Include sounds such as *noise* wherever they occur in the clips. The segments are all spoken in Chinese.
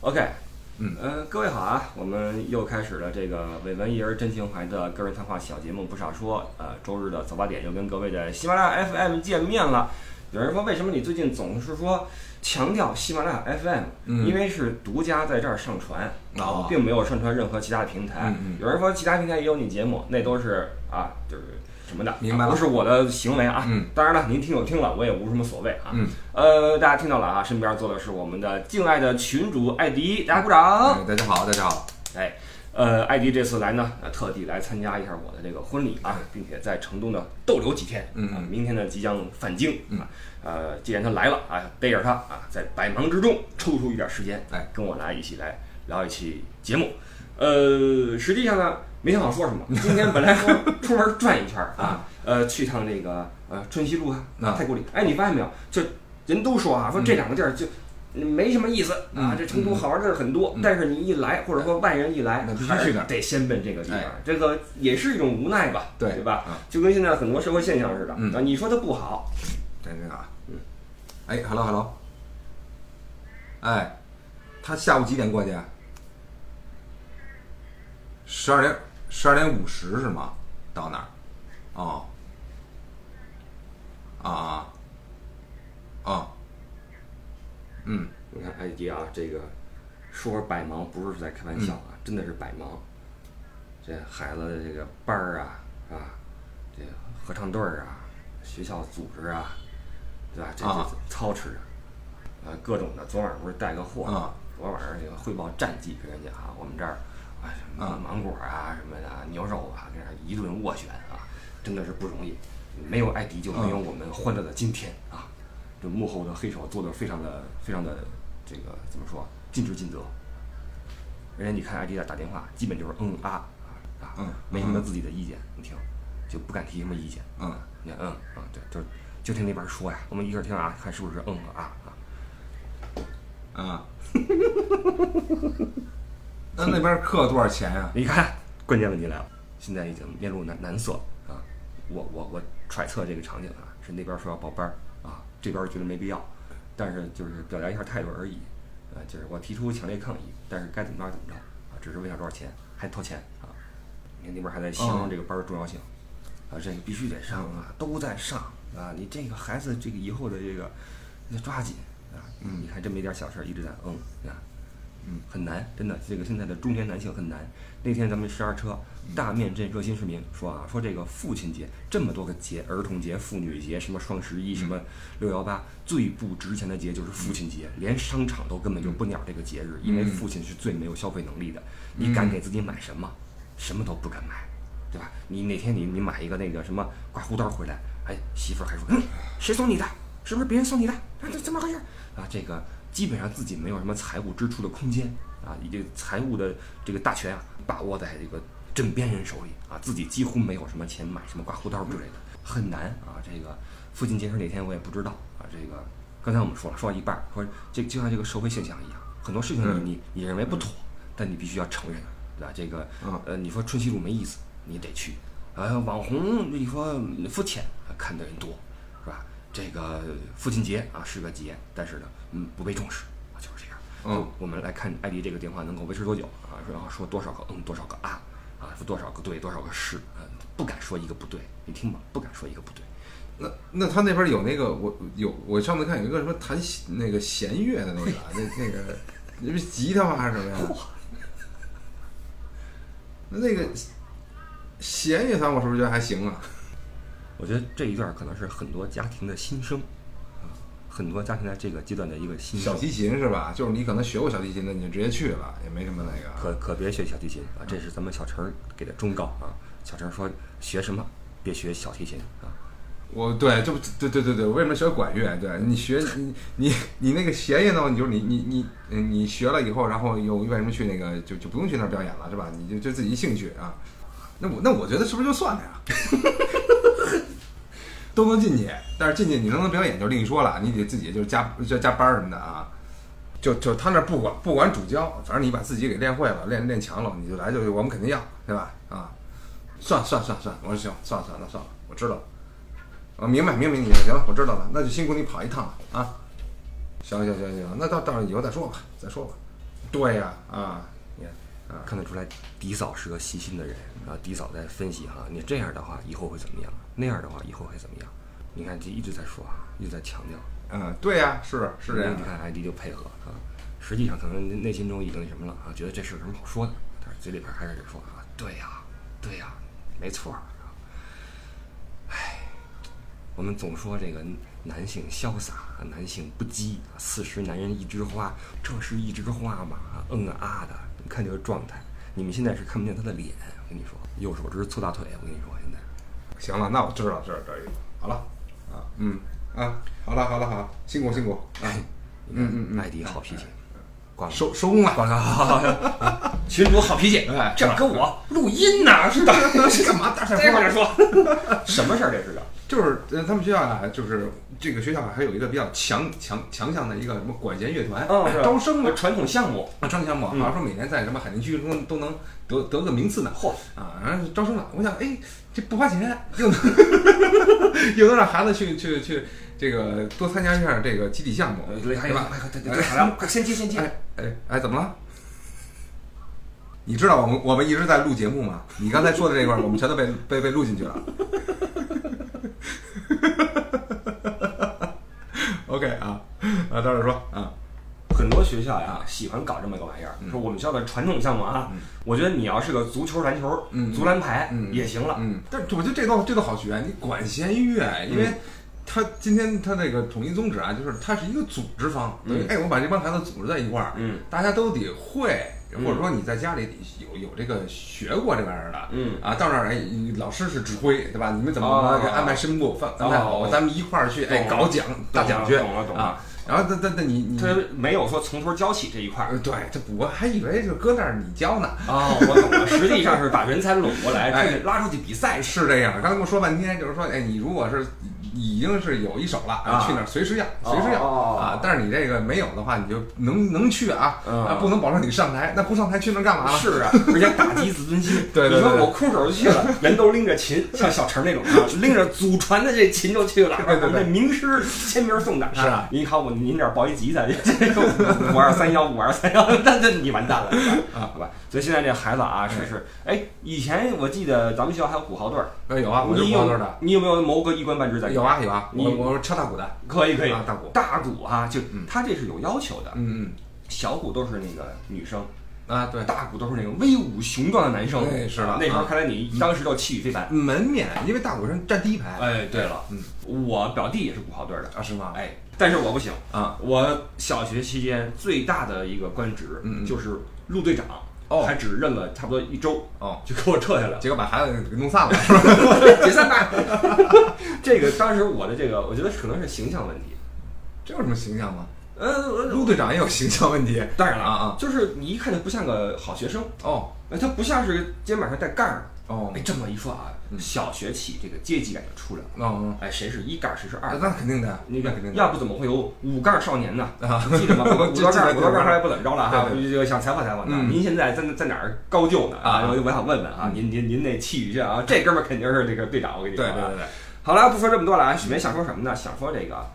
OK，嗯呃，各位好啊，我们又开始了这个伟文艺人真情怀的个人谈话小节目不少说。呃，周日的早八点又跟各位的喜马拉雅 FM 见面了。有人说，为什么你最近总是说强调喜马拉雅 FM？、嗯因为是独家在这儿上传，哦并没有上传任何其他的平台。嗯嗯有人说其他平台也有你节目，那都是啊，就是什么的，明白了啊不是我的行为啊。嗯当然了，您听就听了，我也无什么所谓啊。嗯，呃，大家听到了啊，身边坐的是我们的敬爱的群主艾迪，大家鼓掌。哎大家好，大家好。哎，呃，艾迪这次来呢，呃，特地来参加一下我的这个婚礼啊，并且在成都呢逗留几天。嗯啊，明天呢即将返京啊。呃，既然他来了啊，背着他啊，在百忙之中抽出一点时间，哎，跟我来一起来聊一期节目。呃，实际上呢，没想好说什么。今天本来说出门转一圈儿啊，*laughs* 呃，去趟这个呃春熙路啊，啊太古里。哎，你发现没有？就人都说啊，说这两个地儿就。没什么意思啊，嗯这成都好玩的地儿很多，嗯但是你一来，或者说外人一来，那必须还是去那儿得先奔这个地方哎，这个也是一种无奈吧，对对吧啊？就跟现在很多社会现象似的，嗯啊，你说它不好，等等啊。嗯。哎，hello hello。哎，他下午几点过去？十二点，十二点五十是吗？到那儿。哦。啊啊。哦。嗯。你看艾迪啊，这个说百忙不是在开玩笑啊，真的是百忙。这孩子的这个班儿啊，是吧？这个合唱队儿啊，学校组织啊，对吧？这啊这操持着，呃，各种的。昨晚不是带个货啊昨晚上这个汇报战绩跟人家啊，我们这儿啊什么啊芒果啊什么的牛肉啊，这样一顿斡旋啊，真的是不容易。没有艾迪就没有我们欢乐的今天啊！这幕后的黑手做的非常的非常的这个怎么说尽职尽责。而且你看艾迪在打电话，基本就是嗯啊啊啊，嗯没什么自己的意见，你听，就不敢提什么意见。嗯，你看嗯嗯对，就就听那边说呀，我们一会儿听啊，看是不是嗯和啊啊。啊。*laughs* 那那边课多少钱呀、你看，关键问题来了，现在已经面露难难色啊！我我我揣测这个场景啊，是那边说要报班儿啊，这边觉得没必要，但是就是表达一下态度而已，呃，就是我提出强烈抗议，但是该怎么着怎么着啊，只是为了多少钱，还掏钱啊！你看那边还在形容这个班儿的重要性啊，这个必须得上啊，都在上啊，你这个孩子这个以后的这个你得抓紧啊！嗯你看这么一点小事儿一直在嗯啊。嗯，很难，真的，这个现在的中年男性很难。那天咱们十二车大面镇热心市民说啊，说这个父亲节这么多个节，儿童节、妇女节，什么双十一，什么六幺八，最不值钱的节就是父亲节，连商场都根本就不鸟这个节日，因为父亲是最没有消费能力的。你敢给自己买什么？什么都不敢买，对吧？你哪天你你买一个那个什么刮胡刀回来，哎，媳妇儿还说，嗯，谁送你的？是不是别人送你的？啊，这怎么回事？啊，这个基本上自己没有什么财务支出的空间啊，以这个财务的这个大权啊，把握在这个枕边人手里啊，自己几乎没有什么钱买什么刮胡刀之类的，很难啊。这个父亲节是哪天我也不知道啊。这个刚才我们说了，说到一半儿，说这就像这个社会现象一样，很多事情你你你认为不妥，但你必须要承认，对吧？这个嗯呃，你说春熙路没意思，你得去。呃，网红你说肤浅，看的人多？这个父亲节啊是个节，但是呢，嗯，不被重视啊，就是这样。嗯我们来看艾迪这个电话能够维持多久啊？然后说多少个嗯，多少个啊，啊，说多少个对，多少个是，啊，不敢说一个不对，你听吧，不敢说一个不对。那那他那边有那个我有我上次看有一个什么弹弦那个弦乐的那个 *laughs* 那那个那是吉他吗还是什么呀？那那个弦乐团我是不是觉得还行啊？我觉得这一段可能是很多家庭的心声啊，很多家庭在这个阶段的一个心声小。提琴是吧？就是你可能学过小提琴的，你就直接去了，也没什么那个。可可别学小提琴啊！这是咱们小陈儿给的忠告啊。小陈儿说学什么别学小提琴啊。我对，这不对对对对，为什么学管乐？对你学你你你那个弦乐呢？你就是你你你嗯你学了以后，然后又为什么去那个就就不用去那儿表演了是吧？你就就自己兴趣啊。那我那我觉得是不是就算了呀？*laughs* 都能进去，但是进去你能不能表演就另说了，你得自己就是加加加班什么的啊。就就他那不管不管主教，反正你把自己给练会了，练练强了，你就来就我们肯定要，对吧？啊，算算算算，我说行，算了算了，算了，我知道了。啊，明白明白你行了，我知道了，那就辛苦你跑一趟了啊。行行行行，那到到时候以后再说吧，再说吧。对呀，啊，看，看得出来，迪嫂是个细心的人啊。迪嫂在分析哈，你这样的话以后会怎么样？那样的话以后会怎么样？你看，这一直在说啊，一直在强调。嗯，对呀，是是这样你。看艾迪就配合啊，实际上可能内心中已经那什么了啊，觉得这事有什么好说的，但是嘴里边还是得说啊，对呀，对呀，没错儿啊。唉，我们总说这个男性潇洒，男性不羁，四十男人一枝花，这是一枝花吗？啊，嗯啊啊的，你看这个状态，你们现在是看不见他的脸，我跟你说，右手指粗大腿，我跟你说现在。行了，那我知道知道知道。好了，啊，嗯啊，好了好了好，辛苦辛苦啊，嗯嗯嗯艾迪好脾气，挂了。收收工了。挂了，群主好脾气，哎这跟我录音呢，是的，是干嘛？大事这块说，什么事儿这是个？就是呃，他们学校啊，就是这个学校还有一个比较强强强项的一个什么管弦乐团，招生嘛，传统项目，啊，招生项目，好像说每年在什么海淀区都都能得得个名次呢。嚯啊，然后招生了，我想，哎，这不花钱，又能 *laughs* 又能让孩子去去去这个多参加一下这个集体项目，对吧？有快快对对对，好了，快先接先接。哎哎哎，怎么了？你知道我们我们一直在录节目吗？你刚才说的这块儿，我们全都被被被录进去了。*laughs* OK 啊啊，到这儿说啊，很多学校呀喜欢搞这么个玩意儿，说我们学校的传统项目啊，我觉得你要是个足球、篮球、嗯足篮排嗯。也行了。嗯，但我觉得这都这都好学，你管弦乐，因为他今天他这个统一宗旨啊，就是他是一个组织方，等于嗯。哎，我把这帮孩子组织在一块儿，嗯。大家都得会，嗯或者说你在家里有有这个学过这玩意儿的，嗯啊，到那儿哎，老师是指挥，对吧？你们怎么安排声部，放安排好，哦咱们一块儿去哎搞奖大奖去懂了懂了啊。然后那那那你你他没有说从头教起这一块儿。呃对，这我还以为就搁那儿你教呢。哦，我懂了，实际上是把人才拢过来，*laughs* 哎拉出去比赛。是这样，刚才跟我说半天，就是说，哎，你如果是已经是有一手了，啊去那儿随时要，随时要、哦啊。但是你这个没有的话，你就能能去啊，嗯啊，不能保证你上台，那不上台去那儿干嘛呢？是啊，*laughs* 而且打击自尊心。*laughs* 对对对你说我空手就去了，*laughs* 人都拎着琴，像小陈那种啊，拎着祖传的这琴就去了，对对对我们这名师签名送的。是啊您看我您这儿报一吉他，这个五二三幺五二三幺，那那你完蛋了啊，好吧？所以现在这孩子啊，是是，哎，以前我记得咱们学校还有鼓号队儿，呃，有啊，我就你有报队的，你有没有谋个一官半职在？有啊有啊，你我我是敲大鼓的，可以可以。啊大鼓。大鼓啊，就嗯。他这是有要求的，嗯嗯。小鼓都是那个女生。嗯啊对，大鼓都是那种威武雄壮的男生，哎是的啊那时候啊。看来你当时就气宇非凡。门面，因为大鼓是站第一排。哎，对了，嗯，我表弟也是鼓号队的，啊是吗？哎，但是我不行，啊。我小学期间最大的一个官职嗯嗯。就是陆队长，哦还只任了差不多一周，哦，就给我撤下来了，结果把孩子给弄散了，*laughs* 解散吧。这个当时我的这个，我觉得可能是形象问题。这有什么形象吗？呃，陆队长也有形象问题，当然了啊啊就是你一看就不像个好学生，哦呃他不像是肩膀上带盖儿的。哦哎，这么一说啊，小学起这个阶级感就出来了。哦，哎，谁是一盖儿，谁是二？那肯定的，那个肯定的，要不怎么会有五盖儿少年呢？啊记得吗？*laughs* 五道杠，记得五道杠后来不怎么着了哈，对这个想采访采访他。嗯您现在在在哪儿高就呢？啊我我想问问啊，您您您那气宇轩啊，这哥们儿肯定是这个队长，我跟你说对对对。好了，不说这么多了啊，许梅想说什么呢？想说这个，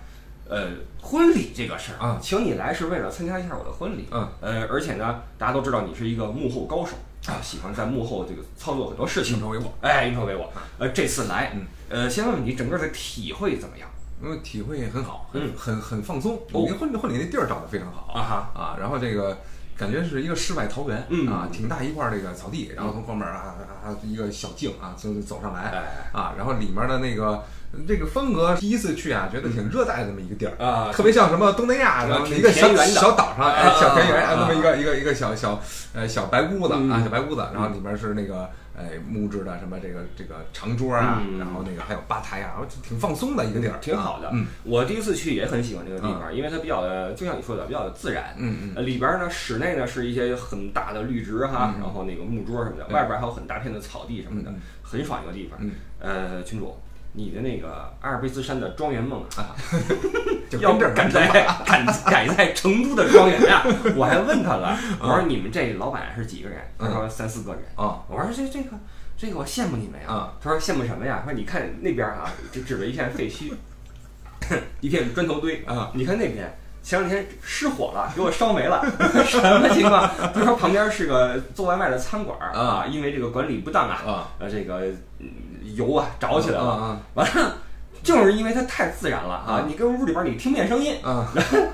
呃，婚礼这个事儿啊请你来是为了参加一下我的婚礼，嗯，呃，而且呢，大家都知道你是一个幕后高手啊，喜欢在幕后这个操作很多事情运，筹帷幄。哎，运筹帷幄。呃，这次来嗯，呃，先问问你整个的体会怎么样？因为体会很好，很嗯很很放松。哦你那婚礼婚礼那地儿找的非常好啊哈啊，然后这个感觉是一个世外桃源，嗯。啊，挺大一块这个草地，然后从后面啊啊啊一个小径啊走走上来哎啊，然后里面的那个这个风格，第一次去啊，觉得挺热带的这么一个地儿。啊，特别像什么东南亚，然后挺一个小小岛上，小田园，啊哎，那么一个一个一个小小呃小白屋子嗯。啊，小白屋子，然后里面是那个哎木质的什么这个这个长桌啊嗯，然后那个还有吧台啊，挺放松的一个地儿，挺好的。嗯。我第一次去也很喜欢这个地方，因为它比较的，就像你说的，比较的自然。嗯嗯。呃，里边呢，室内呢是一些很大的绿植哈，嗯然后那个木桌什么的，外边还有很大片的草地什么的很爽一个地方。嗯。呃，群主，你的那个阿尔卑斯山的庄园梦啊，*laughs* 就要跟这儿赶在赶改在成都的庄园呀！我还问他了，*laughs* 我说你们这老板是几个人？他说三四个人。啊我说这这个这个我羡慕你们呀。啊他说羡慕什么呀？他说你看那边啊，*laughs* 就指着一片废墟，一片砖头堆啊。你看那边前两天失火了，给我烧没了，什么情况？他说旁边是个做外卖的餐馆儿啊因为这个管理不当啊，啊呃，这个嗯油啊着起来了，啊完了。正是因为它太自然了啊啊！你跟屋里边儿你听不见声音，啊，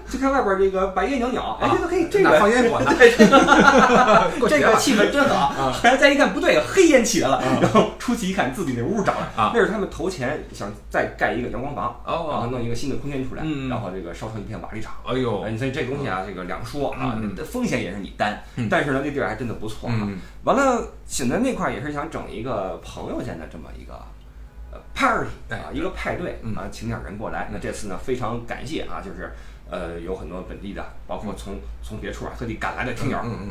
就看外边儿这个白烟袅袅，哎，啊这个可以，这个放烟火呢？*laughs* 对，*laughs* 这个气氛真好。啊然后再一看不对，黑烟起来了，然后出去一看，自己那屋着了。啊那是他们投钱想再盖一个阳光房，然后哦，弄一个新的空间出来，嗯然后这个烧成一片瓦砾场。哎呦，哎，所以这东西啊，这个两说啊风险也是你担嗯，但是呢，那地儿还真的不错啊。嗯完了，现在那块儿也是想整一个朋友间的这么一个呃 party 哎啊，一个派对嗯。啊，请点人过来。那这次呢，非常感谢啊，就是呃有很多本地的，包括从从别处啊特地赶来的听友，嗯嗯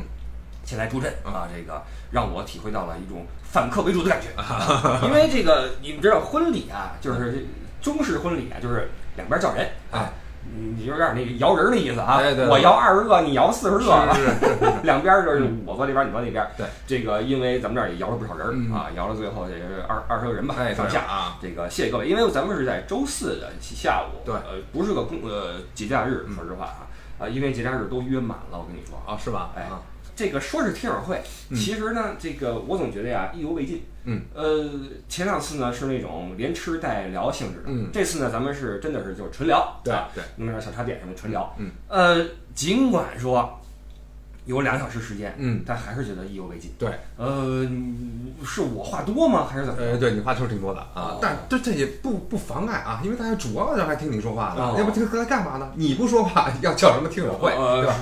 前来助阵啊，这个让我体会到了一种反客为主的感觉。*laughs* 因为这个你们知道婚礼啊，就是中式婚礼啊，就是两边叫人啊哎，你有点那个摇人儿的意思啊哎对。对我摇二十个，你摇四十嗯，个，是是是是，*laughs* 两边儿就是我坐这边儿，你坐那边儿。对，这个因为咱们这儿也摇了不少人啊，摇了最后也是二二十个人吧哎，上下。啊，这个谢谢各位，因为咱们是在周四的下午，对呃，不是个公呃节假日，嗯说实话啊，啊，因为节假日都约满了，我跟你说。啊是吧？哎啊，这个说是听友会，嗯其实呢，这个我总觉得呀意犹未尽。嗯，呃，前两次呢是那种连吃带聊性质的，嗯这次呢咱们是真的是就是纯聊，对啊对，弄点小茶点什么纯聊。嗯，呃，尽管说有两小时时间，嗯，但还是觉得意犹未尽。对，呃，是我话多吗？还是怎么着？呃，对你话确实挺多的啊哦，但这这也不不妨碍啊，因为大家主要要来听你说话哦的，要不听来干嘛呢？你不说话，要叫什么听友会，呃，对吧？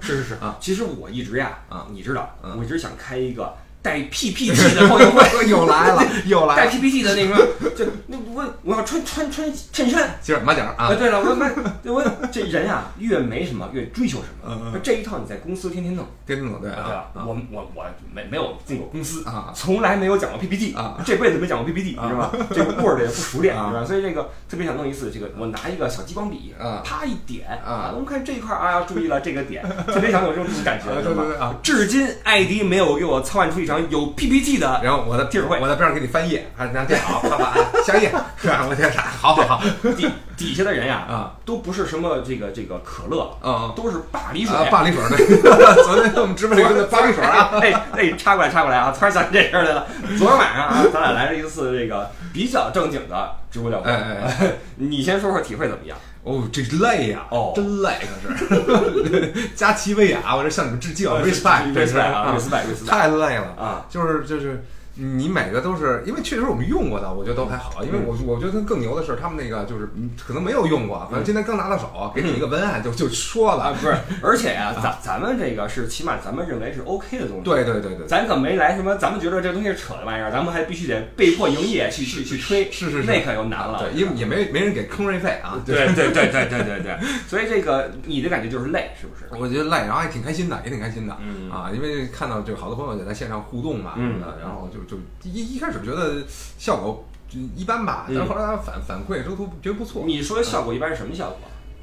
是是是是是 *laughs* 啊。其实我一直呀，啊你知道，嗯我一直想开一个带 PPT 的后援会。*laughs* 又来了，又来了带，PPT 的那个，就那我我要穿穿穿衬衫。今儿马甲啊，啊，对了，我我我这人啊，越没什么越追求什么。嗯嗯这一套你在公司天天弄，跟着对对啊？，我我我没没有进过公司啊从来没有讲过 PPT 啊，这辈子没讲过 PPT，啊是吧？这个 Word 也不熟练，啊是吧？所以这个特别想弄一次，这个我拿一个小激光笔啊，啪一点啊我们看这一块儿啊，要注意了这个点，特别想有这种感觉，是吧对对啊至今艾迪没有给我操办出一场有 PPT 的然后我在地儿会我在边上给你翻页，还拿电脑 *laughs* 啪啪下页，是啊？我天啥？好好好 *laughs* 底底下的人呀，啊都不是什么这个这个可乐，啊都是巴黎水。啊！巴黎水儿对，*laughs* 昨天我们直播里用的巴黎水啊，*laughs* 哎哎，插过来插过来啊！突然想起这事儿来了。昨天晚上啊，咱俩来了一次这个比较正经的直播聊会。哎哎哎，你先说说体会怎么样？哦，这累呀，哦真累可是。加奇维亚，我这向你们致敬，respect，这是 respect 啊，respect respect 太累了啊！就是就是。你每个都是，因为确实我们用过的，我觉得都还好。因为我我觉得更牛的是他们那个就是嗯可能没有用过，反正今天刚拿到手，给你一个文案就就说啊，了。不是，而且啊，咱咱们这个是起码咱们认为是 OK 的东西。对对对对，咱可没来什么，咱们觉得这东西是扯的玩意儿，咱们还必须得被迫营业去去去吹，是是是那可就难了。对，因为也没没人给坑位费啊。对对对对对对对，所以这个你的感觉就是累，是不是？我觉得累，然后还挺开心的，也挺开心的。嗯啊，因为看到就好多朋友也在线上互动嘛，嗯什么的，然后就就一一开始觉得效果就一般吧，嗯但是后来他反反馈都都觉得不错。你说效果一般是什么效果？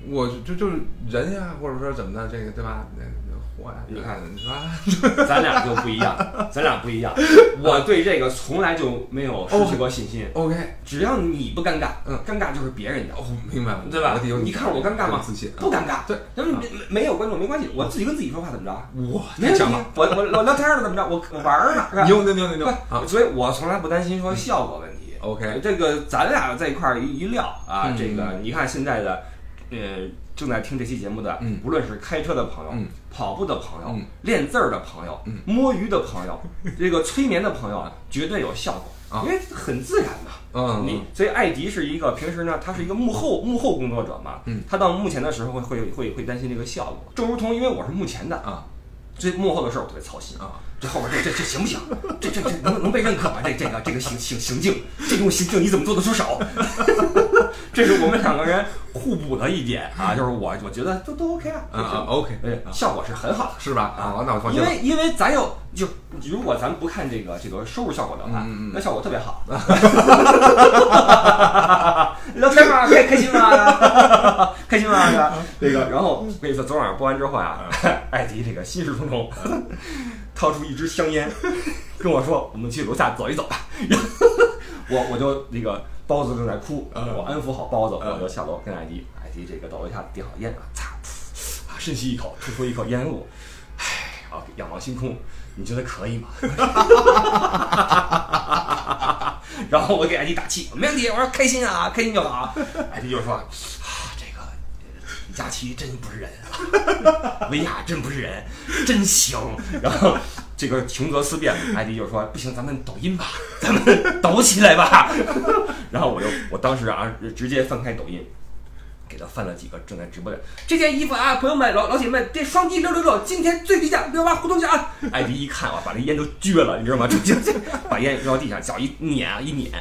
我就就就是人呀，或者说怎么的，这个对吧？那那活呀，你看你说？*laughs* 咱俩就不一样，咱俩不一样。*laughs* 我对这个从来就没有失去过信心。OK，只要你不尴尬，嗯尴尬就是别人的，哦，明白了，对吧？你看我尴尬吗？自信，不尴尬。对，那么没没有观众没关系，我自己跟自己说话怎么着？我，没问题太强了！。我我我聊天呢怎么着？我我玩儿呢，*laughs* 是吧？牛牛牛牛牛所以我从来不担心说效果问题。！OK，这个咱俩在一块儿一一撂啊，嗯这个你看现在的，呃，正在听这期节目的，嗯无论是开车的朋友、嗯跑步的朋友、嗯练字儿的朋友、嗯摸鱼的朋友、这个催眠的朋友，绝对有效果，啊因为很自然嘛。嗯，你所以艾迪是一个平时呢，他是一个幕后幕后工作者嘛，嗯他到目前的时候会会会会担心这个效果，正如同因为我是幕前的，啊这幕后的事儿我特别操心啊。这后边这这这行不行？这这这能能被认可吗？这这个这个行行行径，这种行径你怎么做得出手？*laughs* 这是我们两个人互补的一点啊，就是我我觉得都都 OK 啊，啊啊，OK，对，效果是很好的。是吧？啊，那我放心。因为因为咱有就如果咱不看这个这个收入效果的话，那效果特别好。*laughs* 聊天吗？开开心吗？开心吗？*laughs* 是吧？这个，然后我跟你说，昨晚上播完之后呀，*laughs* 艾迪这个心事重重，掏出一支香烟，跟我说：“我们去楼下走一走吧。”我我就那个包子正在哭，嗯我安抚好包子，嗯我就下楼跟艾迪，艾迪这个到楼下点好烟啊，擦，深吸一口，吐出一口烟雾，唉，啊，仰望星空，你觉得可以吗？*laughs* 然后我给艾迪打气，没问题，我说开心啊，开心就好。艾迪就说啊，这个李佳琦真不是人啊，*laughs* 维亚真不是人，真行。然后这个穷则思变，艾迪就说不行，咱们抖音吧，*laughs* 咱们抖起来吧。*laughs* 然后我就我当时啊，直接翻开抖音。给他翻了几个正在直播的这件衣服啊，朋友们、老老铁们，这双击六六六，今天最低价六八互动价啊！艾迪一看啊，把这烟都撅了，你知道吗？就就把烟扔到地上，脚一碾啊，一碾，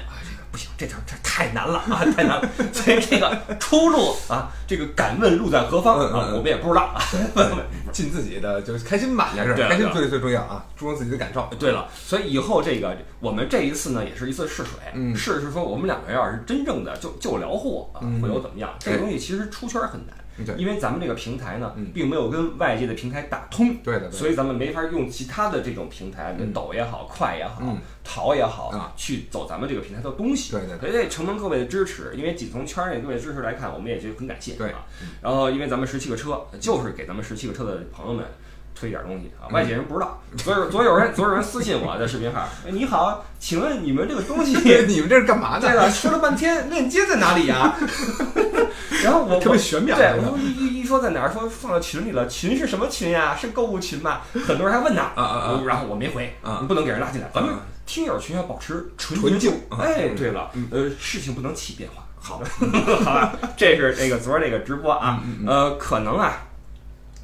行，这条这太难了啊，太难了。所以这个出路啊，这个敢问路在何方啊，我们也不知道啊。*laughs* 尽自己的就是开心吧，也是开心最最重要啊，注重自己的感受。对了，所以以后这个我们这一次呢，也是一次试水，嗯试试说我们两个要是真正的就就聊货啊，嗯会有怎么样？这个东西其实出圈很难。对因为咱们这个平台呢嗯，并没有跟外界的平台打通，对的，对的所以咱们没法用其他的这种平台，嗯抖也好，快也好嗯，淘也好啊，去走咱们这个平台的东西。对对对所以这承蒙各位的支持，因为仅从圈内各位支持来看，我们也觉得很感谢对啊。然后因为咱们十七个车，就是给咱们十七个车的朋友们。推点东西啊，外界人不知道。昨有昨有人 *laughs* 昨有人私信我在视频号，哎你好，请问你们这个东西 *laughs* 你们这是干嘛的对的？了，说了半天链接在哪里呀？*laughs* 然后我特别玄妙对，这个我说一一一说在哪儿，说放到群里了，群是什么群呀？是购物群吗？很多人还问呢，啊啊啊。然后我没回，啊。你不能给人拉进来，咱们啊。听友群要保持纯纯净哎，对了，呃，事情不能起变化。好，*laughs* 好吧，这是那个昨儿那个直播啊，呃，可能啊，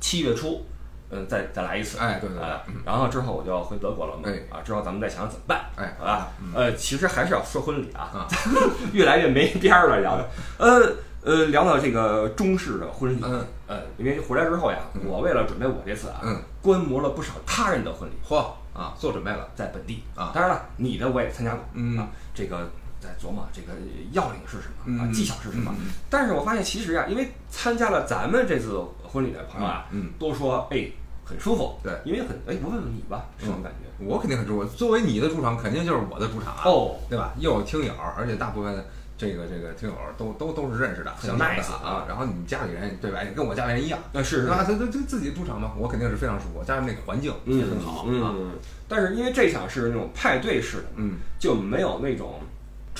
七月初。嗯，再再来一次，哎对对对呃然后之后我就要回德国了嘛，哎啊，之后咱们再想想怎么办，哎好吧，呃，其实还是要说婚礼啊啊，*laughs* 越来越没边儿了聊的，呃呃，聊到这个中式的婚礼，嗯呃，因为回来之后呀，嗯我为了准备我这次啊，嗯，观摩了不少他人的婚礼，嚯啊，做准备了。在本地啊当然了，你的我也参加过，嗯啊，这个在琢磨这个要领是什么啊，嗯技巧是什么但是我发现其实啊，因为参加了咱们这次婚礼的朋友啊，嗯，都说哎很舒服，对因为很哎，我问问你吧，什么感觉？我肯定很舒服。作为你的主场，肯定就是我的主场啊，哦，对吧？又有听友，而且大部分这个这个听友都都都是认识的，很 nice 啊。然后你们家里人对吧？也跟我家里人一样，那是是吧？他他他自己主场嘛，我肯定是非常舒服，加上那个环境也很好啊。嗯，但是因为这场是那种派对式的，嗯，就没有那种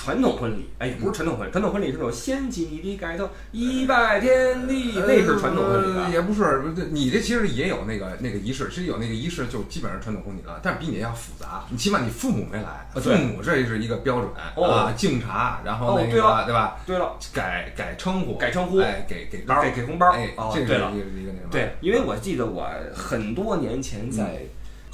传统婚礼。哎，也不是传统婚礼，传统婚礼是那种掀起你的盖头，一拜天地，那是传统婚礼也不是，你这其实也有那个那个仪式，其实有那个仪式就基本上传统婚礼了，但是比你要复杂。你起码你父母没来，父母这是一个标准哦啊，敬茶，然后那哦对了个对吧？对了，改改称呼，改称呼哎，给给包，给给红包哎哦，这个对了是一个一个那什么，对，因为我记得我很多年前在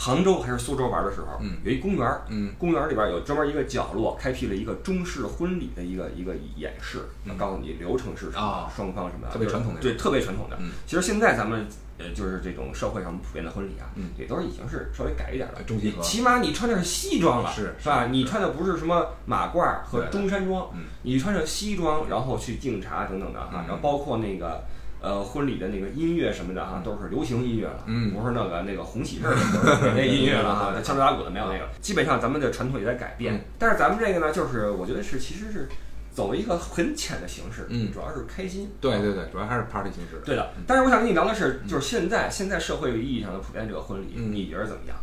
杭州还是苏州玩的时候，嗯。有一公园儿，嗯。公园里边有专门一个角落，开辟了一个中式婚礼的一个一个演示，嗯。告诉你流程是什么啊，双方什么的，特别传统的对，特别传统的。嗯。其实现在咱们呃，就是这种社会上普遍的婚礼啊嗯，也都是已经是稍微改一点了。哎。中西合起码你穿的是西装了，是是吧？你穿的不是什么马褂和中山装嗯，你穿着西装，然后去敬茶等等的哈嗯，然后包括那个。呃，婚礼的那个音乐什么的哈，都是流行音乐了，嗯不是那个那个红喜事儿的 *laughs* 那音乐了哈，敲锣打鼓的没有那个。基本上咱们的传统也在改变嗯，但是咱们这个呢，就是我觉得是其实是走一个很浅的形式，嗯主要是开心。对对对，主要还是 party 形式的。对的，但是我想跟你聊的是，就是现在现在社会意义上的普遍这个婚礼，嗯你觉得怎么样？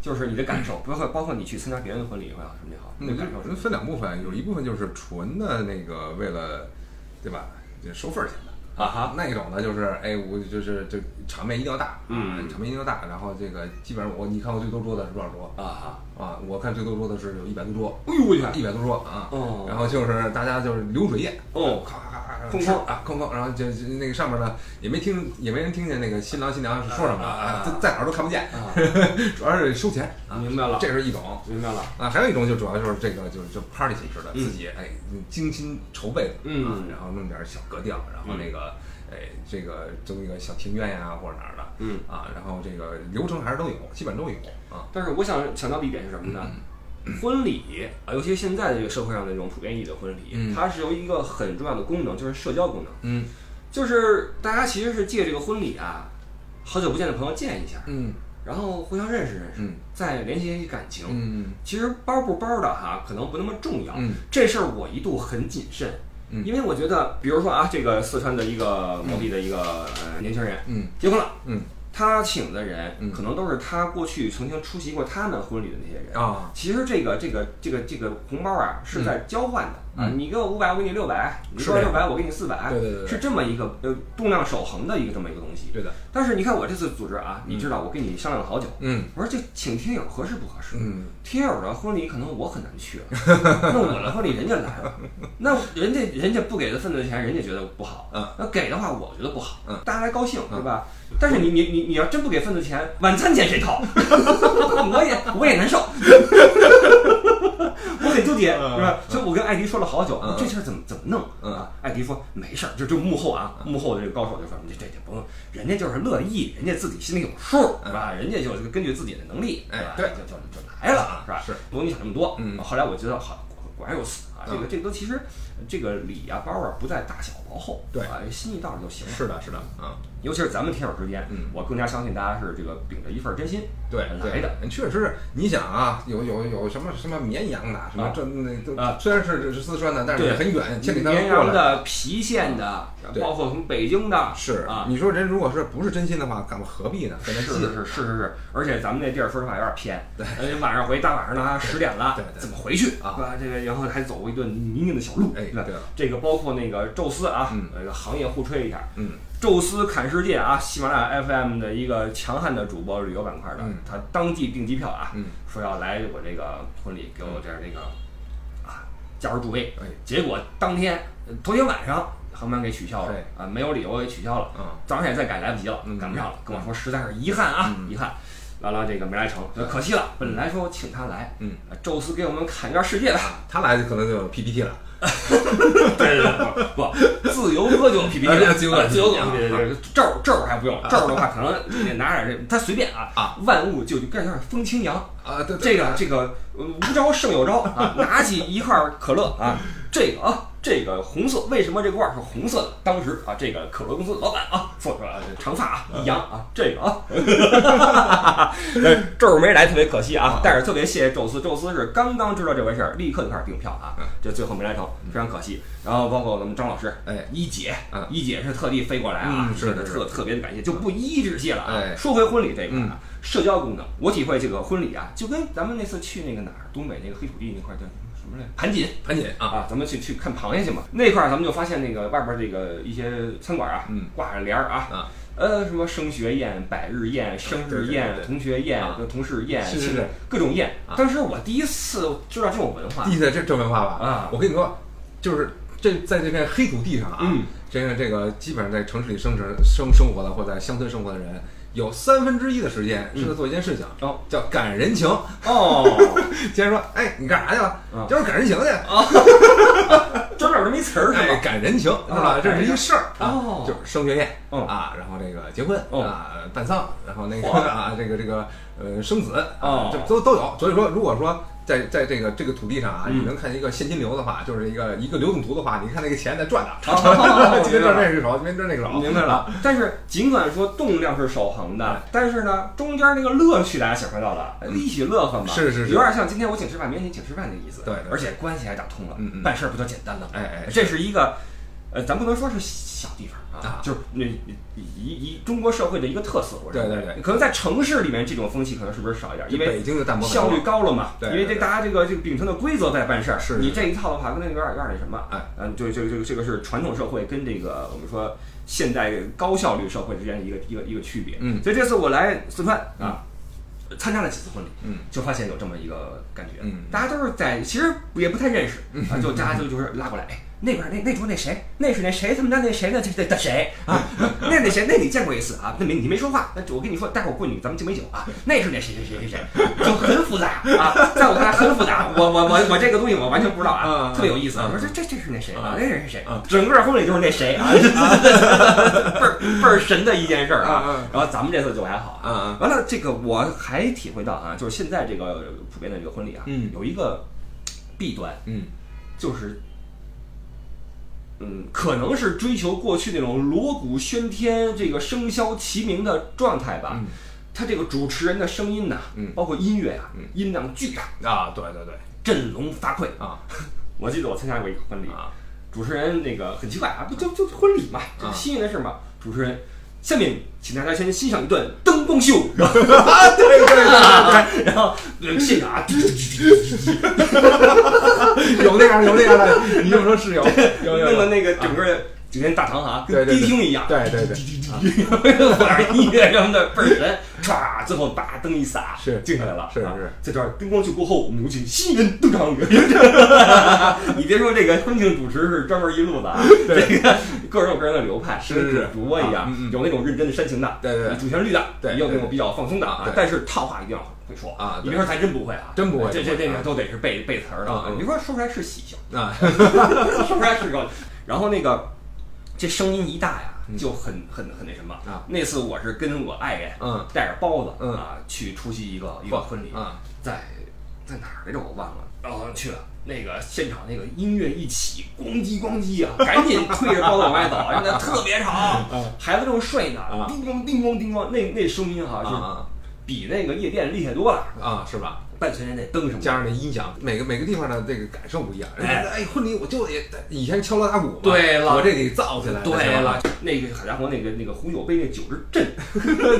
就是你的感受，包括包括你去参加别人的婚礼也好，什么也好，你的嗯感受？分两部分，有一部分就是纯的那个为了，对吧？就收份儿钱的。啊哈，那一种呢，就是哎，我就是这场面一定要大，嗯啊场面一定要大。然后这个基本上我你看过最多桌的是多少桌啊哈，啊？我看最多桌的是有一百多桌，哎呦我去，一百多桌啊。哦然后就是大家就是流水宴，哦咔咔咔咔哐哐吃啊，空空，然后就就那个上面呢也没听也没人听见那个新郎新娘是说什么啊在在哪儿都看不见，啊，*laughs* 主要是收钱啊，明白了，这是一种。明白了，啊，还有一种就主要就是这个就是就 party 形式的，嗯自己哎精心筹备的，嗯啊，然后弄点小格调，然后那个哎这个整一个小庭院呀或者哪儿的，嗯。啊，然后这个流程还是都有，基本都有啊，但是我想强调的一点是什么呢？婚礼啊，尤其现在的这个社会上的这种普遍意义的婚礼，嗯。它是由一个很重要的功能，就是社交功能。嗯。就是大家其实是借这个婚礼啊，好久不见的朋友见一下，嗯。然后互相认识认识，嗯。再联系联系感情。嗯。其实包不包的哈，可能不那么重要。嗯。这事儿我一度很谨慎，嗯。因为我觉得，比如说啊，这个四川的一个某地的一个呃年轻人嗯。结婚了，嗯他请的人嗯。可能都是他过去曾经出席过他们婚礼的那些人。啊，其实这个这个这个这个红包啊是在交换的、啊，嗯你给我五百，我给你六百，你是这样给我六百，我给你四百，对对对对是这么一个呃动量守恒的一个这么一个东西。对的，但是你看我这次组织啊，你知道我跟你商量了好久，嗯我说这请听友合适不合适？嗯听友的婚礼可能我很难去了，那我的婚礼人家来了，那人家人家不给的份子钱，人家觉得不好，嗯，那给的话我觉得不好，嗯，大家来高兴对吧？但是你你你你要真不给份子钱，晚餐钱谁掏？*laughs* 我也我也难受，*laughs* 我很纠结嗯是吧？所以我跟艾迪说了好久嗯，这事儿怎么怎么弄嗯啊？艾迪说没事儿，就就幕后啊，幕后的这个高手就说这这这不用，人家就是乐意，人家自己心里有数是吧？人家就是根据自己的能力，是吧？哎对就就就来了是吧？是不用你想那么多。嗯后来我觉得好，果然如此啊。这个嗯这个都其实这个礼啊包啊不在大小薄厚，对啊，心意到了就行了。是的，是的，啊，尤其是咱们听友之间，嗯我更加相信大家是这个秉着一份真心对来的。确实，你想啊，有有有什么什么绵阳的，什么啊这那都啊虽然是是四川的，但是也很远，千里迢绵迢过来。阳的、郫县的，包括从北京的，是啊，你说人如果是不是真心的话，干嘛何必呢？是是是是是是，而且咱们那地儿说实话有点偏，*laughs* 对，晚上回大晚上呢十点了，对对怎么回去啊对？这个然后还走过一段泥泞的小路，吧？哎对了这个包括那个宙斯啊，嗯这个行业互吹一下，嗯，宙斯看世界啊，喜马拉雅 FM 的一个强悍的主播旅游板块的，嗯。他当即订机票啊，嗯。说要来我这个婚礼，给我点儿这个啊加入助威，哎。结果当天呃头天晚上航班给取消了对啊，没有理由给取消了，嗯。早上也再改来不及了，嗯赶不上了，跟我说实在是遗憾啊，嗯。遗憾。完了，这个没来成，可惜了。本来说请他来，嗯。呃，宙斯给我们看一段世界的，他来就可能就有 PPT 了。对对对，不不，自由喝酒 PPT，啊自由喝自由喝啊对对对，咒儿咒儿还不用，咒儿的话可能得拿点这，他随便啊啊，万物就该有点风清扬，啊，对这个这个呃无招胜有招啊！拿起一块可乐啊，这个啊，这个红色，为什么这罐儿是红色的？当时啊，这个可乐公司老板啊说出来，长发啊一扬啊，这个啊，*laughs* *laughs* 呃咒儿没来，特别可惜啊，但是特别谢谢宙斯，宙斯是刚刚知道这回事儿，立刻就开始订票啊，这最后没来成，非常可惜。然后包括咱们张老师，哎一姐嗯，一姐是特地飞过来啊，嗯是的特特别的感谢，就不一一致谢了啊。哎。说回婚礼这一块嗯。啊，社交功能，我体会这个婚礼啊，就跟咱们那次去那个哪儿，东北那个黑土地那块儿叫什么来着？盘锦盘锦啊，啊，咱们去去看螃蟹去嘛。那块儿咱们就发现那个外边这个一些餐馆啊，嗯挂着帘儿啊。啊呃，什么升学宴、百日宴、生日宴、同学宴、同事宴，是是是各种宴啊。当时我第一次知道这种文化第一次这这文化吧啊我跟你说，就是这在这片黑土地上啊，嗯，这个这个基本上在城市里生存生生活的或在乡村生活的人，有三分之一的时间是在做一件事情，哦叫赶人情。哦，*laughs* 接着说，哎，你干啥去了？啊就是赶人情去。*laughs* 专门有这么一词儿是哎，吧？赶人情是吧？啊这是一事儿啊哦，就是升学宴哦啊，然后这个结婚哦啊，办丧，然后那个啊，这个这个呃生子哦啊，这都都有。所以说，如果说在在这个这个土地上啊，嗯。你能看一个现金流的话，就是一个一个流动图的话，你看那个钱在转的，哦 *laughs* 今天赚这个手，明天赚那个手，明白了，*laughs* 但是尽管说动量是守恒的，但是呢，中间那个乐趣大家享受到了，一起乐呵嘛，嗯是是是有点像今天我请吃饭，明天你请吃饭的意思，对而且关系还打通了，办事儿不就简单了吗？哎哎这是一个，呃，咱不能说是小地方啊，啊就是那一一中国社会的一个特色，我认为。对对对。可能在城市里面这种风气可能是不是少一点，因为效率高了嘛，因为这对对。对大家这个这个秉承的规则在办事儿，是是你这一套的话，跟那有点有点那什么，哎，嗯，对，这个这个这个是传统社会跟这个我们说现代高效率社会之间的一个一个一个区别，嗯。所以这次我来四川啊。参加了几次婚礼，嗯，就发现有这么一个感觉，嗯。大家都是在其实也不太认识，啊，就大家就就是拉过来，哎，那边那那桌那谁，那是那谁他们家那谁呢这这的谁啊？*laughs* 那那谁那你见过一次啊？那没你没说话，那我跟你说，待会儿过你咱们敬杯酒啊，那是那谁谁谁谁谁，*laughs* 就很复杂啊，在我看来很复杂，我我我我这个东西我完全不知道啊，嗯特别有意思。嗯我说这这这是那谁啊？嗯那人是谁嗯？整个婚礼就是那谁啊，*laughs* 倍儿倍儿神的一件事儿啊。然后咱们这次就还好啊。完了，这个我还体会到啊，就是现在这个普遍的这个婚礼啊，嗯有一个弊端，嗯就是，嗯，可能是追求过去那种锣鼓喧天、这个笙箫齐鸣的状态吧。嗯。他这个主持人的声音呐，嗯。包括音乐啊，嗯。音量巨大，啊，对对对。振聋发聩。啊。我记得我参加过一个婚礼，啊。主持人那个很奇怪啊，不就就婚礼嘛，这啊。新鲜的事嘛。主持人，下面请大家先欣赏一段灯光秀，然后对对对然后呃现场啊，有那样有那样的，你这么说是有有有，弄了那个整个酒店大堂啊，跟迪厅一样，对对对，放点 *laughs* 音乐什么的倍儿神，*laughs* 唰，最后把灯一撒，是静下来了，啊是是。在这儿灯光秀过后，我们有请新人登场。*laughs* 你别说这个婚庆主持是专门一路子啊，这个个人有个人的流派，是是跟主播一样有那种认真的煽情的，对对对。主旋律的，对也有那种比较放松的啊。但是套话一定要会说啊你别说还真不会啊，真不会这这这啊。个都得是背背词儿的你说说出来是喜庆。啊，说出来是个，然后那个这声音一大呀，就很很很那什么。啊。那次我是跟我爱人嗯。带着包子嗯。啊去出席一个一个婚礼，啊在在哪儿来着我忘了，然后去了。那个现场那个音乐一起，咣叽咣叽啊，赶紧推着包子往外走，现在特别吵，*laughs* 孩子正睡呢啊，叮咣叮咣叮咣，那那声音哈，就比那个夜店厉害多了，啊，是吧？伴随着那灯什么，加上那音响，每个每个地方的这个感受不一样。人哎家哎，婚礼我就得以前敲锣打鼓嘛，对了我这得造起来。对了，那个好家伙，那个那个红酒杯那酒是震，*laughs*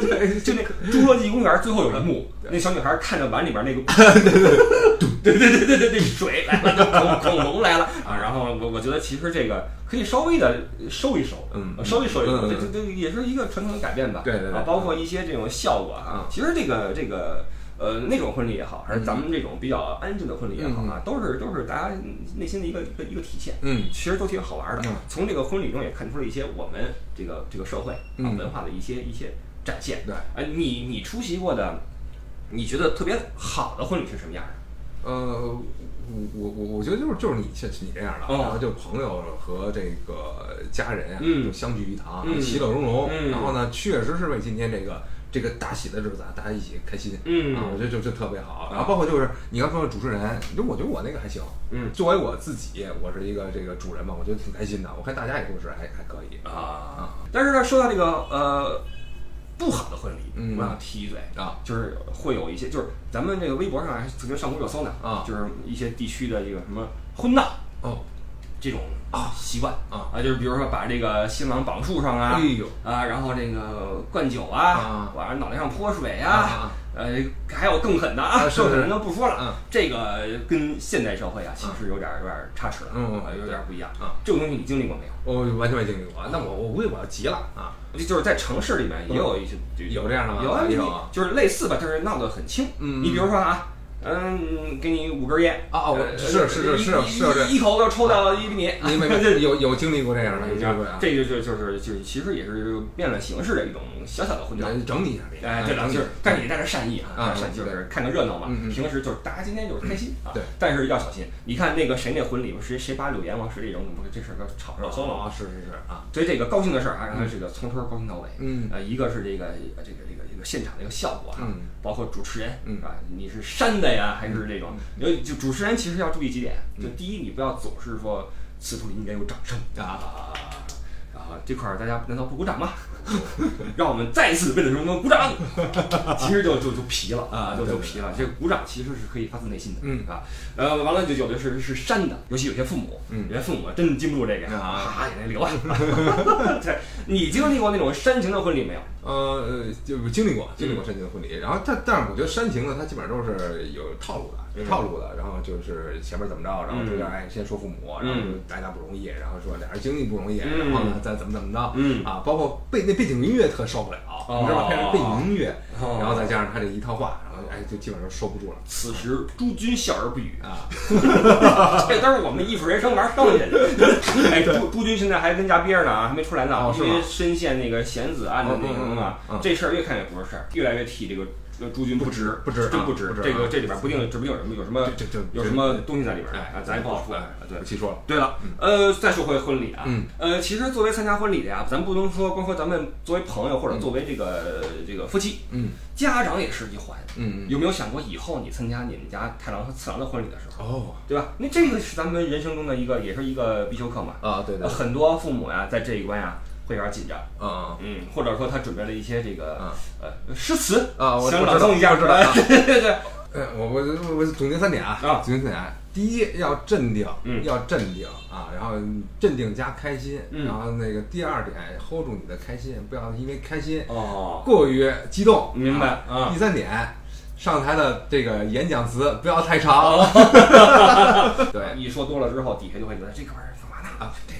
对，就那侏罗纪公园最后有一幕，那小女孩看着碗里边那个，*laughs* 对 *laughs* 对对对对对，水来了，恐恐龙来了啊！然后我我觉得其实这个可以稍微的收一收，嗯呃稍微收一收，嗯这这这也是一个传统的改变吧。对对对啊，包括一些这种效果嗯啊，其实这个这个。呃，那种婚礼也好，还是咱们这种比较安静的婚礼也好啊，都是都是大家内心的一个一个一个体现。嗯。其实都挺好玩的。嗯。从这个婚礼中也看出了一些我们这个这个社会啊嗯。文化的一些一些展现。对。哎，你你出席过的，你觉得特别好的婚礼是什么样的？呃，我我我我觉得就是就是你像你这样的，哦。然后就朋友和这个家人啊，嗯。就相聚一堂，嗯。其乐融融。嗯。然后呢，确实是为今天这个这个大喜的日子啊，大家一起开心。嗯啊，我觉得就就特别好。然后包括就是你刚说的主持人，就我觉得我那个还行。嗯作为我自己，我是一个这个主人嘛，我觉得挺开心的。我看大家也都是还还可以。啊，但是呢，说到这个呃不好的婚礼，嗯我想提一嘴啊，就是会有一些，就是咱们这个微博上还曾经上过热搜呢啊就是一些地区的这个什么婚闹哦，这种啊习惯啊啊，就是比如说把这个新郎绑树上啊，哎呦啊，然后这个灌酒啊啊，脑袋上泼水啊啊还有更狠的啊啊，是是更狠的就不说了嗯，这个跟现代社会啊，其实有点有点差池了，嗯有点不一样啊。这种东西你经历过没有？我完全没经历过。那我我估计我要急了啊。就是在城市里面也有一些就有这样的吗有啊，有啊就是类似吧，但是闹得很轻。嗯你比如说啊，嗯，给你五根烟啊我呃是是是是是一一口就抽掉了一厘米。你没没有有经历过这样的？有经历过啊？*laughs* 这就就就是就是，其实也是变了形式的一种小小的混战。整理一下别。哎，对了，就是，但是也带着善意啊，善意就是看个热闹嘛。平时就是大家今天就是开心啊，对但是要小心。你看那个谁那婚礼，谁谁把柳岩往水里扔，不是这事儿个炒热搜了？啊，是是是啊。所以这个高兴的事儿啊，让他这个从头高兴到尾。嗯呃，一个是这个呃这个这个这个现场的一个效果哈，嗯包括主持人，嗯啊，你是扇的呀，还是这种？因为就主持人其实要注意几点，就嗯第一，你不要总是说此处应该有掌声啊。啊，这块儿大家难道不鼓掌吗？*laughs* 让我们再次为了什么鼓掌？其实就就就皮了啊就就皮了。这个鼓掌其实是可以发自内心的，嗯啊，呃，完了就有的是是煽的，尤其有些父母，嗯有些父母真禁不住这个，啊哈眼泪流啊。*laughs* 对，你经历过那种煽情的婚礼没有？呃，就经历过经历过煽情的婚礼，然后但但是我觉得煽情呢，它基本上都是有套路的，有套路的。然后就是前面怎么着，然后中间哎先说父母，然后说大家不容易，然后说俩人经历不容易，嗯。然后呢再怎么怎么着，嗯。啊，包括背那背景音乐特受不了，你知道吧？配上背景音乐，哦。然后再加上他这一套话，然后哎就基本上收不住了。此时诸君笑而不语，啊。*laughs* 这都是我们艺术人生玩剩下的。哎，朱朱军现在还跟家憋着呢啊，还没出来呢，因为深陷那个贤子案的那个什么啊嗯嗯嗯。嗯，这事儿越看越不是事儿，越来越替这个呃朱军不值，不值真不值这个啊这里边不定指不定有什么有什么这这这有什么东西在里边儿哎啊，咱也不好说。对不，细说了。对了，呃，再说回婚礼啊，嗯呃，其实作为参加婚礼的呀，咱不能说光说咱们作为朋友或者作为这个这个夫妻，嗯家长也是一环。嗯有没有想过以后你参加你们家太郎和次郎的婚礼的时候，哦对吧？那这个是咱们人生中的一个，也是一个必修课嘛。啊对对呃很多父母呀，在这一关呀会有点紧张，嗯嗯，或者说他准备了一些这个嗯呃诗词啊我想朗诵一下，我知道啊 *laughs* 对对对。呃，我我我我总结三点啊，啊总结三点。第一要镇定，嗯要镇定啊，然后镇定加开心，嗯然后那个第二点 hold 住你的开心，不要因为开心哦，过于激动。明白啊啊第三点，上台的这个演讲词不要太长。*laughs* *laughs* 对一说多了之后，底下就会觉得这哥们儿干嘛呢？啊，这这这这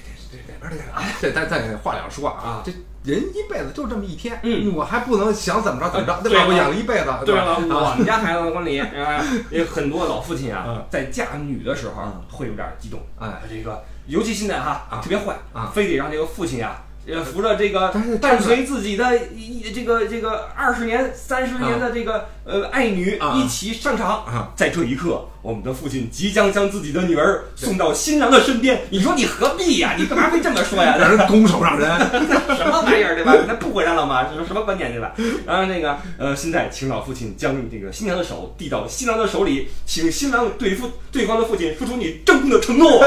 边这个啊，*laughs* 这咱咱话两说啊，这人一辈子就这么一天，嗯我还不能想怎么着怎么着，啊对吧？我养了一辈子，对了，我们家孩子的婚礼，啊，有很多老父亲啊嗯，在嫁女的时候嗯会有点激动，哎，这个尤其现在哈啊特别坏啊非得让这个父亲啊。呃，扶着这个但是伴随自己的一这个这个二十年、三十年的这个呃爱女啊一起上场啊，在这一刻，我们的父亲即将将自己的女儿送到新郎的身边。你说你何必呀？*laughs* 你干嘛非这么说呀？让人拱手让人。*laughs* 什么玩意儿对吧？那不会让了吗？这是什么观念对吧？然后那个呃，现在请老父亲将这个新娘的手递到新郎的手里，请新郎对父对方的父亲说出你郑重的承诺。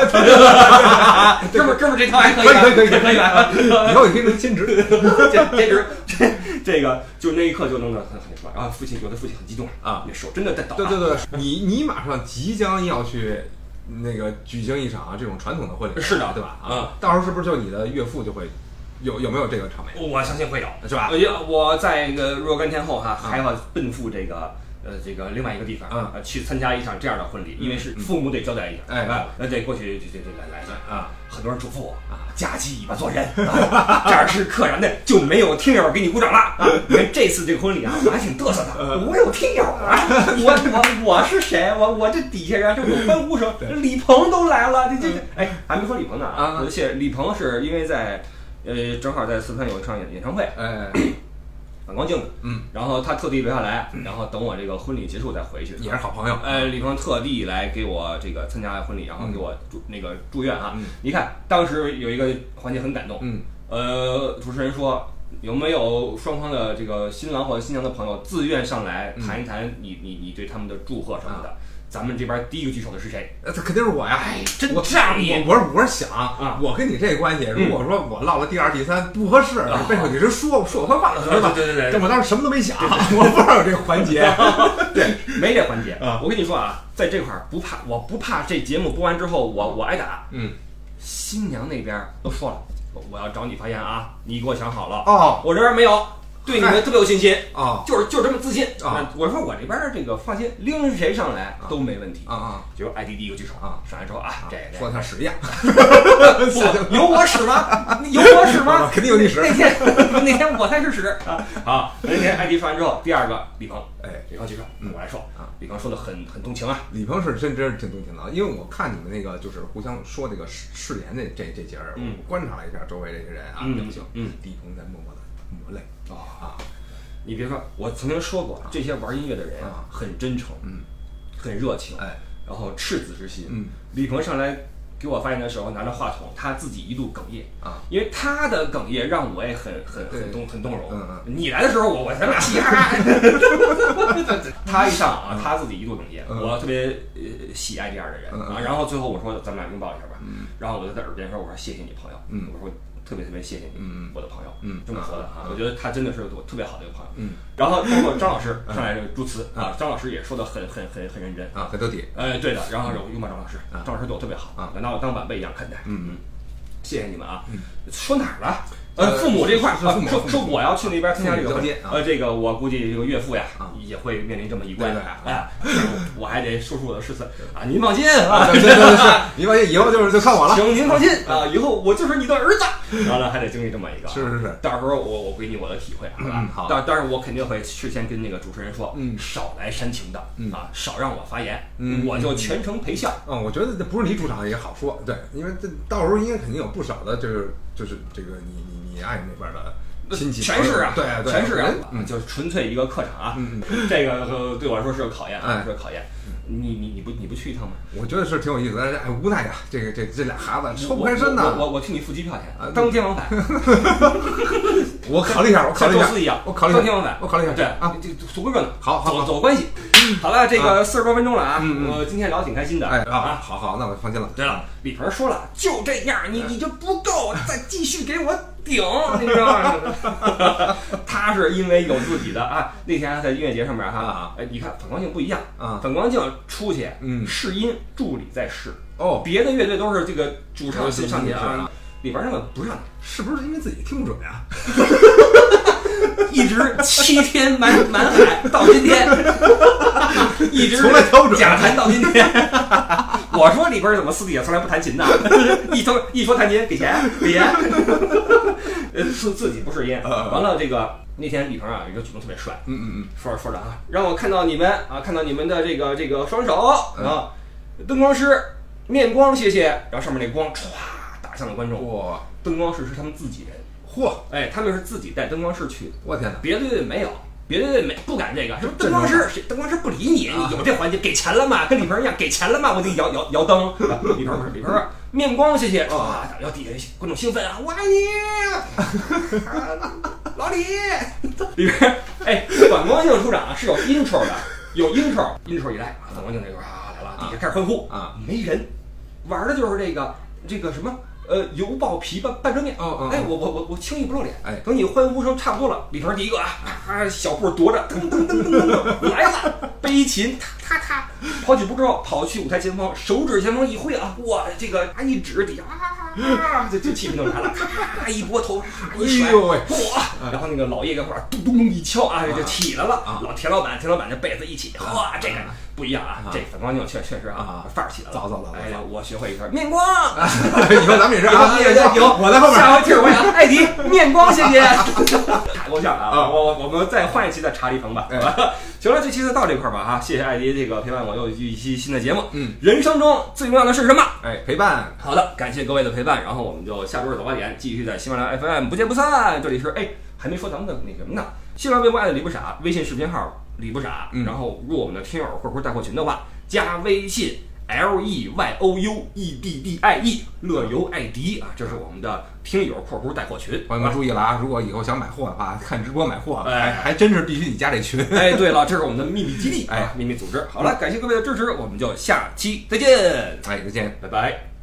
哥们儿哥们儿，这套还可以吧，可以可以可以可以吧？以后你可以能兼职。简简直这这个就那一刻就弄得很很什么，然后父亲有的父亲很激动啊，那手真的在抖啊。对对对，你你马上即将要去那个举行一场这种传统的婚礼，是的对吧？嗯，到时候是不是就你的岳父就会有有没有这个场面？我相信会有，是吧我我在这个若干天后哈，还要奔赴这个。呃，这个另外一个地方，啊呃，去参加一场这样的婚礼，因为是父母得交代一下，哎啊，那得过去，这这这来来来啊，很多人嘱咐我啊，夹起尾巴做人，啊这儿是客然的，就没有听友给你鼓掌了啊。因为这次这个婚礼啊，我还挺嘚瑟的，我有听友啊，我我我是谁？我我这底下人就有欢呼声，李鹏都来了，这这这，哎，还没说李鹏呢啊而且李鹏是因为在。呃，正好在四川有一场演演唱会，哎，*coughs* 反光镜子，嗯，然后他特地留下来，然后等我这个婚礼结束再回去。也是好朋友。呃，李鹏特地来给我这个参加婚礼，然后给我祝那个祝愿啊。嗯你看当时有一个环节很感动，嗯，呃，主持人说有没有双方的这个新郎或者新娘的朋友自愿上来嗯谈一谈你你你对他们的祝贺什么的？咱们这边第一个举手的是谁？肯定是我呀！哎，真我仗义！我我是我是想啊我跟你这关系，如果说我落了第二、第三不合适啊，背后你是说说我坏话了，是吧？对对对我当时什么都没想，*laughs* 我不知道有这个环节。*laughs* *laughs* 对，没这环节啊我跟你说啊，在这块儿不怕，我不怕这节目播完之后我我挨打。嗯，新娘那边都说了，我我要找你发言啊，你给我想好了。哦我这边没有，对你们特别有信心，啊就是就是这么自信啊我说我这边这个放心，拎谁上来都没问题。啊啊！结果艾迪第一个举手啊，上来之后啊，这这说的像屎一样，不有我使吗？*laughs* 有我使吗？肯定有你使那天那天我才是屎啊！好，那天艾迪说完之后，第二个李鹏，哎，李鹏举手，嗯我来说啊。李鹏说的很很动情啊，李鹏是真真是挺动情的，因为我看你们那个就是互相说这个誓誓言这这这节儿，嗯我观察了一下周围这些人啊，嗯表情，嗯李鹏在默默的抹泪哦啊，你别说，我曾经说过，这些玩音乐的人啊很真诚，嗯，很热情，哎，然后赤子之心。嗯，李鹏上来给我发言的时候，拿着话筒，他自己一度哽咽啊，因为他的哽咽让我也很很很动很动容。嗯嗯你来的时候，我我咱俩嘻哈哈。他一上啊，他自己一度哽咽，嗯我特别呃喜爱这样的人啊。然后最后我说咱们俩拥抱一下吧，嗯然后我就在耳边说我说谢谢你朋友，嗯我说特别特别谢谢你，嗯嗯。我的朋友，嗯这么说的啊，嗯我觉得他真的是我特别好的一个朋友。嗯。然后包括张老师上来这个祝词啊，张老师也说的很很很很认真。啊，很得体，哎，对的，然后我拥抱张老师，啊。张老师对我特别好啊。拿我当晚辈一样看待。嗯谢谢你们啊。嗯。说哪儿了？呃呃，父母这块说说我要去那边参加这个会父母交接啊呃，这个我估计这个岳父呀啊。也会面临这么一关啊。哎，我还得说出我的誓词。啊，您放心啊，啊，对对对，是，你放心，以后就是就看我了，请您放心啊，以后我就是你的儿子。然后呢，还得经历这么一个，是是是，到时候我我给你我的体会啊，嗯好。但但是我肯定会事先跟那个主持人说，嗯。少来煽情的，嗯。啊，少让我发言，嗯我就全程陪笑。嗯，我觉得这不是你主场也好说，对，因为这到时候应该肯定有不少的，就是就是这个你你你爱那边的亲戚，全是啊，对对，全是啊，嗯就是纯粹一个客场啊。嗯 *laughs* 这个呃对我来说是个考验啊，哎是个考验。你你你不你不去一趟吗？我觉得是挺有意思的，但是哎无奈呀，这个这这俩孩子抽不开身我呐，我我替你付机票啊钱，当天往返，*laughs* 我考虑一下，我考虑一下我考虑一下，当天往返。我考虑一下，对啊，，这足够热闹，走好好走走关系。好了，这个四十多分钟了啊，我今天聊得挺开心的。哎啊，好好，那我放心了，对了，李鹏说了，就这样，你你就不够，再继续给我顶，*laughs* 你知道吗？他是因为有自己的啊，那天在音乐节上面哈啊，哎，你看反光镜不一样啊。反光镜出去，嗯。试音助理在试，哦，别的乐队都是这个主唱是上去是啊，里边那个不让，是不是因为自己听不准呀？*laughs* *laughs* 一直七天满满海到今天，*laughs* 一直从来调不准假弹到今天。我说里边怎么私底下从来不弹琴呢？一说一说弹琴给钱给钱，呃自自己不是音。完了这个那天李鹏啊有一个举动特别帅，嗯嗯嗯说着说着啊，让我看到你们啊，看到你们的这个这个双手嗯啊，灯光师面光谢谢，然后上面那光歘打向了观嗯，众。哇，灯光师是他们自己人，嚯，哎，他们是自己带灯光师去的。我天哪！别的乐队没有，别的乐队没不敢这个，什么灯光师，谁灯光师不理你，有这环节，给钱了吗？跟李鹏一样，给钱了吗？我得摇摇摇灯。*laughs* 啊李鹏李鹏说面光，谢谢。啊，然后底下观众兴奋啊，我爱你，啊老李。*laughs* 里边哎，反光镜出场啊是有 intro 的，有 intro，intro 一来啊，反光镜这块啊来了，底下开始欢呼啊，没人，玩的就是这个这个什么。呃，油爆皮半半遮面，哦哦哎，我我我我轻易不露脸，哎。等你欢呼声差不多了，李鹏第一个啊，啊，小步踱着，噔噔噔噔噔噔 *laughs* 来了，背琴，踏踏踏，跑几步之后跑去舞台前方，手指前方一挥啊，哇，这个啊一指底下啊啊，这这气氛就来了，咔一拨头，一甩，哎呦喂。哇，然后那个老叶一会儿咚咚咚一敲啊，就起来了啊，老田老板，田老板这被子一起，哇，这个啊不一样啊，这反光镜确确实啊啊，范儿起来了，走走走走哎呀，我学会一招面光。*laughs* 你说咱们也是啊，*laughs* 有我在后面。下回听我呀，艾迪 *laughs* 面光，谢谢。太够呛了啊！啊我我我们再换一期再查一棚吧。哎行了，这期就到这块儿吧哈，谢谢艾迪这个陪伴我又一期新的节目。嗯，人生中最重要的是什么？哎，陪伴，好的，感谢各位的陪伴，然后我们就下周日早八点继续在喜马拉雅 FM 不见不散。这里是哎，还没说咱们的那什么呢？新浪微博爱的李不傻，微信视频号李不傻，嗯然后入我们的听友或者带货群的话，加微信 L E Y O U E D D I E 乐游艾迪啊，这是我们的听友（括弧带货群）。朋友们注意了啊！如果以后想买货的话，看直播买货，哎还还真是必须得加这群。哎，对了，这是我们的秘密基地，哎啊，秘密组织。好了，感谢各位的支持，我们就下期再见，哎，再见。拜拜。